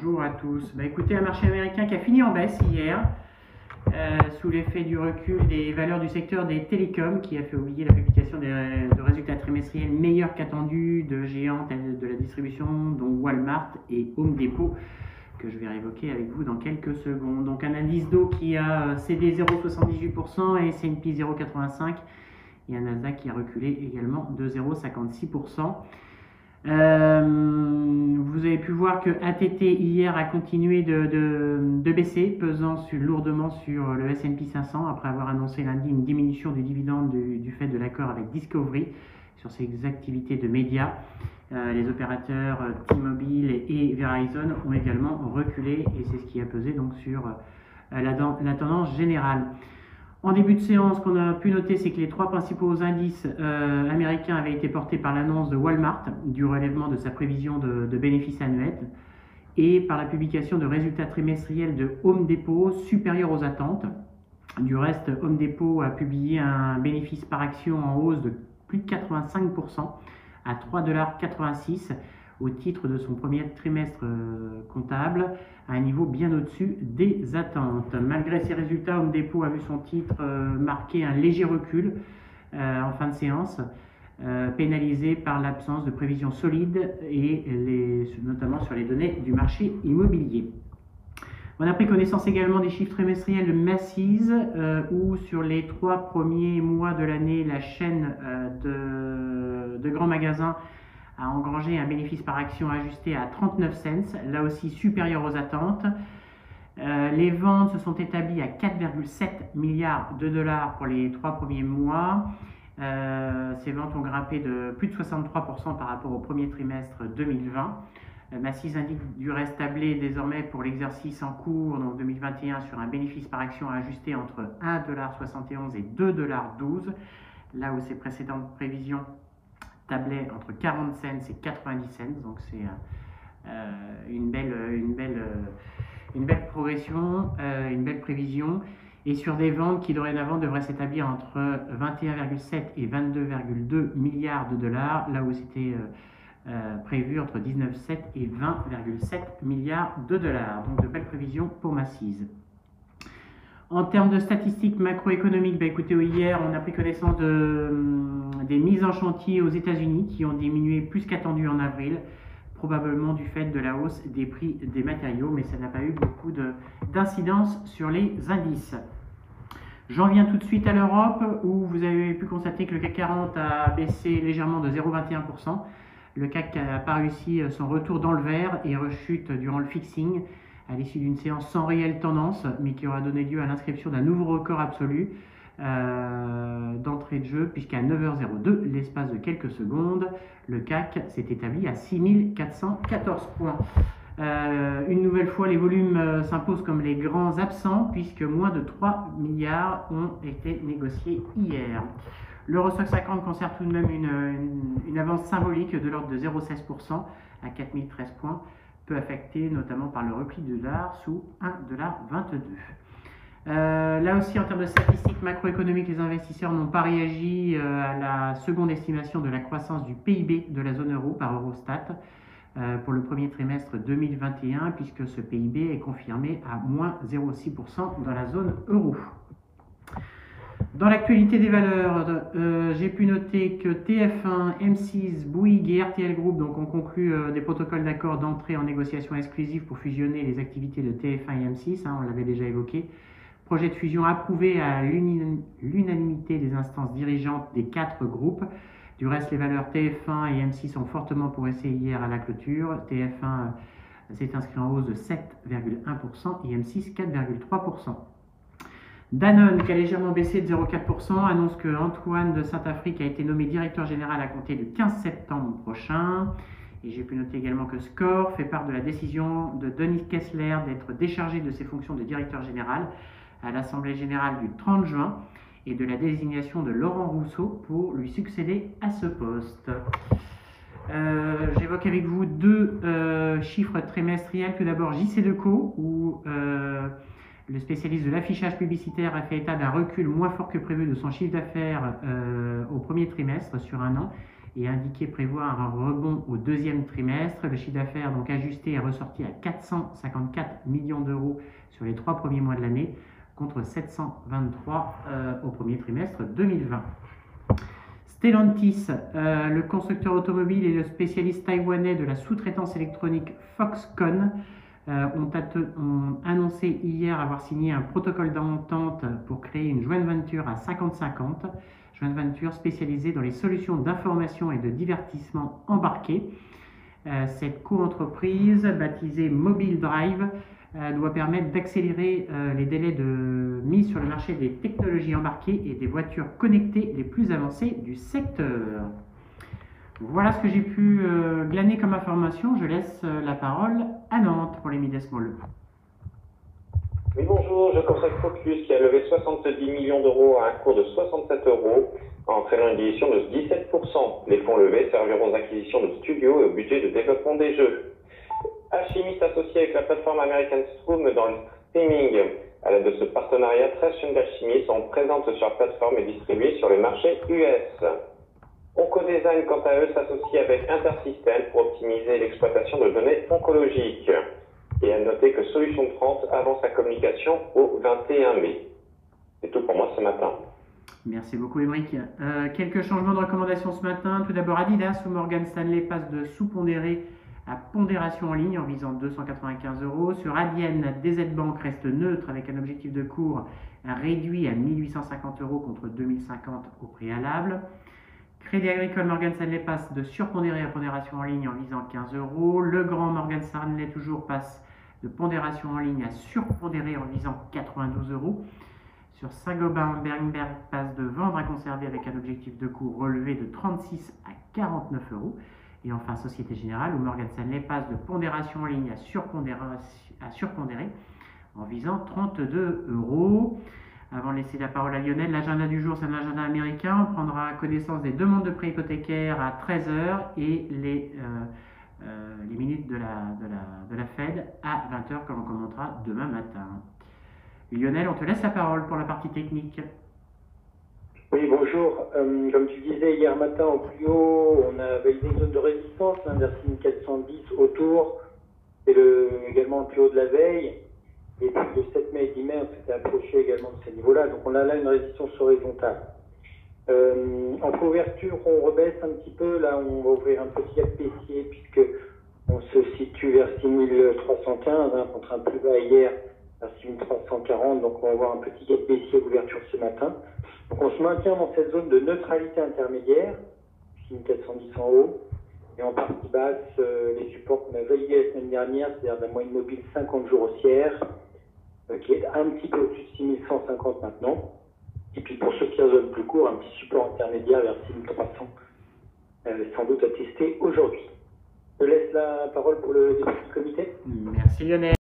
Bonjour à tous. Bah, écoutez, un marché américain qui a fini en baisse hier, euh, sous l'effet du recul des valeurs du secteur des télécoms, qui a fait oublier la publication des, de résultats trimestriels meilleurs qu'attendus de géants de la distribution, dont Walmart et Home Depot, que je vais réévoquer avec vous dans quelques secondes. Donc un indice d'eau qui a cédé 0,78% et S&P 0,85% et un Nasdaq qui a reculé également de 0,56%. Euh, vous avez pu voir que ATT hier a continué de, baisser, pesant lourdement sur le S&P 500 après avoir annoncé lundi une diminution du dividende du, fait de l'accord avec Discovery sur ses activités de médias. Euh, les opérateurs euh, T-Mobile et Verizon ont également reculé et c'est ce qui a pesé donc sur la tendance générale. En début de séance, ce qu'on a pu noter, c'est que les trois principaux indices euh, américains avaient été portés par l'annonce de Walmart du relèvement de sa prévision de, bénéfices annuels et par la publication de résultats trimestriels de Home Depot supérieurs aux attentes. Du reste, Home Depot a publié un bénéfice par action en hausse de plus de 85% à 3,86$ au titre de son premier trimestre euh, comptable à un niveau bien au-dessus des attentes. Malgré ces résultats, Home Depot a vu son titre euh, marquer un léger recul euh, en fin de séance, pénalisé par l'absence de prévisions solides et les, notamment sur les données du marché immobilier. On a pris connaissance également des chiffres trimestriels de Macy's, où sur les trois premiers mois de l'année, la chaîne de, de grands magasins a engrangé un bénéfice par action ajusté à 39 cents, là aussi supérieur aux attentes. Euh, les ventes se sont établies à 4,7 milliards de dollars pour les trois premiers mois. Euh, ces ventes ont grimpé de plus de 63% par rapport au premier trimestre 2020. Euh, Massys indique du reste tablé désormais pour l'exercice en cours, donc 2021, sur un bénéfice par action ajusté entre 1,71$ et 2,12$, là où ses précédentes prévisions tablait entre 40 cents et 90 cents, donc c'est euh, euh, euh, une belle progression, une belle prévision, et sur des ventes qui dorénavant devraient s'établir entre 21,7 et 22,2 milliards de dollars, là où c'était prévu entre 19,7 et 20,7 milliards de dollars. Donc de belles prévisions pour Macy's. En termes de statistiques macroéconomiques, bah écoutez, hier, on a pris connaissance de, hum, des mises en chantier aux États-Unis qui ont diminué plus qu'attendu en avril, probablement du fait de la hausse des prix des matériaux, mais ça n'a pas eu beaucoup d'incidence sur les indices. J'en viens tout de suite à l'Europe, où vous avez pu constater que le CAC 40 a baissé légèrement de 0,21%. Le CAC n'a pas réussi son retour dans le vert et rechute durant le fixing à l'issue d'une séance sans réelle tendance, mais qui aura donné lieu à l'inscription d'un nouveau record absolu euh, d'entrée de jeu, puisqu'à 9h02, l'espace de quelques secondes, le CAC s'est établi à 6414 points. Euh, une nouvelle fois, les volumes euh, s'imposent comme les grands absents, puisque moins de 3 milliards ont été négociés hier. L'Eurostock 50 conserve tout de même une, une avance symbolique de l'ordre de 0,16% à 4013 points peu affecté notamment par le repli du dollar sous 1,22$. Euh, là aussi, en termes de statistiques macroéconomiques, les investisseurs n'ont pas réagi euh, à la seconde estimation de la croissance du PIB de la zone euro par Eurostat euh, pour le premier trimestre 2021, puisque ce PIB est confirmé à moins 0,6% dans la zone euro. Dans l'actualité des valeurs, euh, j'ai pu noter que TF1, M6, Bouygues et RTL Group ont conclu euh, des protocoles d'accord d'entrée en négociation exclusive pour fusionner les activités de TF1 et M6, hein, on l'avait déjà évoqué. Projet de fusion approuvé à l'unanimité des instances dirigeantes des quatre groupes. Du reste, les valeurs TF1 et M6 ont fortement progressé hier à la clôture. TF1 euh, s'est inscrit en hausse de 7,1% et M6 4,3%. Danone, qui a légèrement baissé de 0,4%, annonce que Antoine de Saint-Afrique a été nommé directeur général à compter du 15 septembre prochain. Et j'ai pu noter également que Score fait part de la décision de Denis Kessler d'être déchargé de ses fonctions de directeur général à l'Assemblée générale du 30 juin et de la désignation de Laurent Rousseau pour lui succéder à ce poste. Euh, j'évoque avec vous deux euh, chiffres trimestriels. Tout d'abord JC Deco, où euh, le spécialiste de l'affichage publicitaire a fait état d'un recul moins fort que prévu de son chiffre d'affaires euh, au premier trimestre sur un an et a indiqué prévoir un rebond au deuxième trimestre. Le chiffre d'affaires donc ajusté est ressorti à 454 millions d'euros sur les trois premiers mois de l'année contre 723 euh, au premier trimestre 2020. Stellantis, euh, le constructeur automobile et le spécialiste taïwanais de la sous-traitance électronique Foxconn, ont, ont, annoncé hier avoir signé un protocole d'entente pour créer une joint venture à 50-50, joint venture spécialisée dans les solutions d'information et de divertissement embarqués. cette co-entreprise, baptisée Mobile Drive, euh, doit permettre d'accélérer euh, les délais de mise sur le marché des technologies embarquées et des voitures connectées les plus avancées du secteur. Voilà ce que j'ai pu euh, glaner comme information. Je laisse la parole à Nantes pour les Mid Small. Oui, bonjour, je conseille Focus qui a levé 70 millions d'euros à un cours de 67 euros, entraînant une dilution de 17%. Les fonds levés serviront aux acquisitions de studios et au budget de développement des jeux. Alchimiste associé avec la plateforme American Stream dans le streaming. À l'aide de ce partenariat, 13 chaînes d'alchimie sont présentes sur la plateforme et distribuées sur les marchés US. Oncodesign, quant à eux, s'associe avec Intersystem pour optimiser l'exploitation de données oncologiques. Et à noter que Solution 30 avance sa communication au 21 mai. C'est tout pour moi ce matin. Merci beaucoup, Émeric. Euh, quelques changements de recommandations ce matin. Tout d'abord, Adidas ou Morgan Stanley passe de sous-pondéré à pondération en ligne en visant 295 euros. Sur Adyen, DZ Bank reste neutre avec un objectif de cours réduit à 1850 euros contre 2050 au préalable. Crédit Agricole Morgan Stanley passe de surpondéré à pondération en ligne en visant 15 euros. Le grand Morgan Stanley toujours passe de pondération en ligne à surpondéré en visant 92 euros. Sur Saint-Gobain, Berenberg passe de vendre à conserver avec un objectif de cours relevé de 36 à 49 euros. Et enfin, Société Générale, où Morgan Stanley passe de pondération en ligne à, surpondéré en visant 32 euros. Avant de laisser la parole à Lionel, l'agenda du jour, c'est un agenda américain. On prendra connaissance des demandes de prêts hypothécaires à 13h et les, euh, euh, les minutes de la, Fed à 20h que l'on commentera demain matin. Lionel, on te laisse la parole pour la partie technique. Oui, bonjour. Euh, comme tu disais hier matin au plus haut, on a validé une zone de résistance hein, vers 410 autour. C'est le, également le plus haut de la veille. Et puis le 7 mai et 10 mai, on s'était approché également de ces niveaux-là. Donc on a là une résistance horizontale. Euh, en couverture, on rebaisse un petit peu. Là, on va ouvrir un petit baissier puisque on se situe vers 6315 hein, contre un plus bas hier à 6340. Donc on va avoir un petit gap baissier d'ouverture ce matin. Donc on se maintient dans cette zone de neutralité intermédiaire, 6410 en haut, et en partie basse, euh, les supports qu'on a validés la semaine dernière, c'est-à-dire la moyenne mobile 50 jours haussière, qui est un petit peu au-dessus de 6150 maintenant. Et puis pour ceux qui zone plus court, un petit support intermédiaire vers 6300, euh, sans doute à tester aujourd'hui. Je laisse la parole pour le début du comité. Merci Lionel.